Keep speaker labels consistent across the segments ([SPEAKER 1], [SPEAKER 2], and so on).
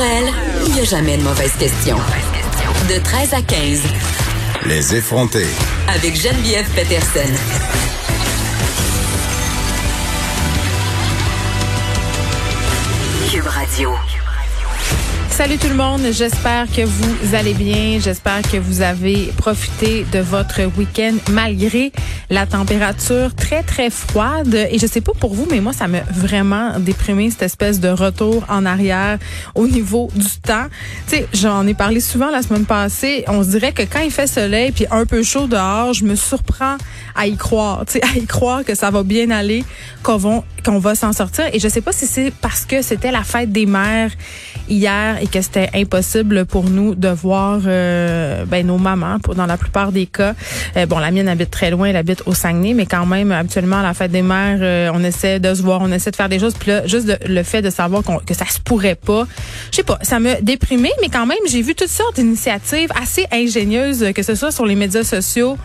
[SPEAKER 1] elle, il n'y a jamais de mauvaise question. De 13 à 15.
[SPEAKER 2] Les effronter.
[SPEAKER 1] Avec Geneviève Peterson. Cube Radio.
[SPEAKER 3] Salut tout le monde, j'espère que vous allez bien, j'espère que vous avez profité de votre week-end malgré la température très très froide et je sais pas pour vous mais moi ça m'a vraiment déprimé cette espèce de retour en arrière au niveau du temps. Tu sais, j'en ai parlé souvent la semaine passée, on se dirait que quand il fait soleil puis un peu chaud dehors, je me surprends à y croire, tu sais, à y croire que ça va bien aller, qu'on va va s'en sortir et je sais pas si c'est parce que c'était la fête des mères hier et que c'était impossible pour nous de voir euh, ben, nos mamans pour, dans la plupart des cas. Euh, bon, la mienne habite très loin, elle habite au Saguenay, mais quand même, habituellement, à la fête des mères, euh, on essaie de se voir, on essaie de faire des choses. Puis là, juste le fait de savoir que ça se pourrait pas, je sais pas, ça m'a déprimé, mais quand même, j'ai vu toutes sortes d'initiatives assez ingénieuses, que ce soit sur les médias sociaux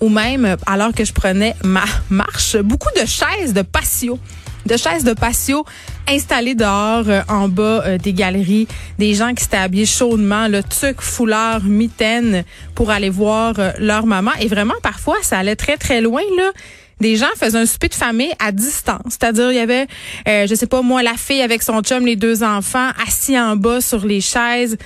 [SPEAKER 3] ou même alors que je prenais ma marche, beaucoup de chaises de patio de chaises de patio installées dehors euh, en bas euh, des galeries, des gens qui s'étaient habillés chaudement, le tuc, foulard, mitaine pour aller voir euh, leur maman. Et vraiment, parfois, ça allait très, très loin, là des gens faisaient un souper de famille à distance. C'est-à-dire, il y avait, euh, je sais pas moi, la fille avec son chum, les deux enfants, assis en bas sur les chaises,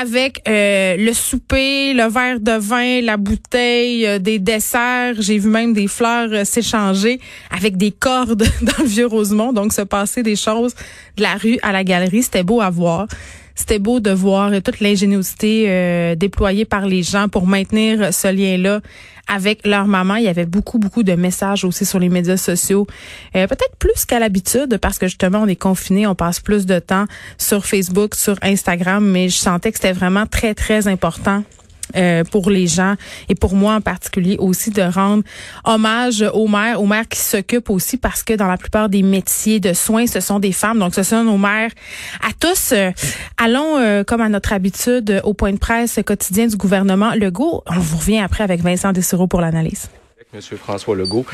[SPEAKER 3] avec euh, le souper, le verre de vin, la bouteille, euh, des desserts. J'ai vu même des fleurs euh, s'échanger avec des cordes dans le vieux Rosemont. Donc, se passer des choses de la rue à la galerie, c'était beau à voir. C'était beau de voir toute l'ingéniosité déployée par les gens pour maintenir ce lien-là avec leur maman. Il y avait beaucoup, beaucoup de messages aussi sur les médias sociaux. Euh, peut-être plus qu'à l'habitude parce que justement, on est confiné, on passe plus de temps sur Facebook, sur Instagram, mais je sentais que c'était vraiment très, très important euh, pour les gens et pour moi en particulier aussi de rendre hommage aux mères, aux mères qui s'occupent aussi parce que dans la plupart des métiers de soins, ce sont des femmes. Donc, ce sont nos mères à tous. Euh, allons, euh, comme à notre habitude, au point de presse quotidien du gouvernement Legault. On vous revient après avec Vincent Dessureau pour l'analyse.
[SPEAKER 4] Monsieur François Legault.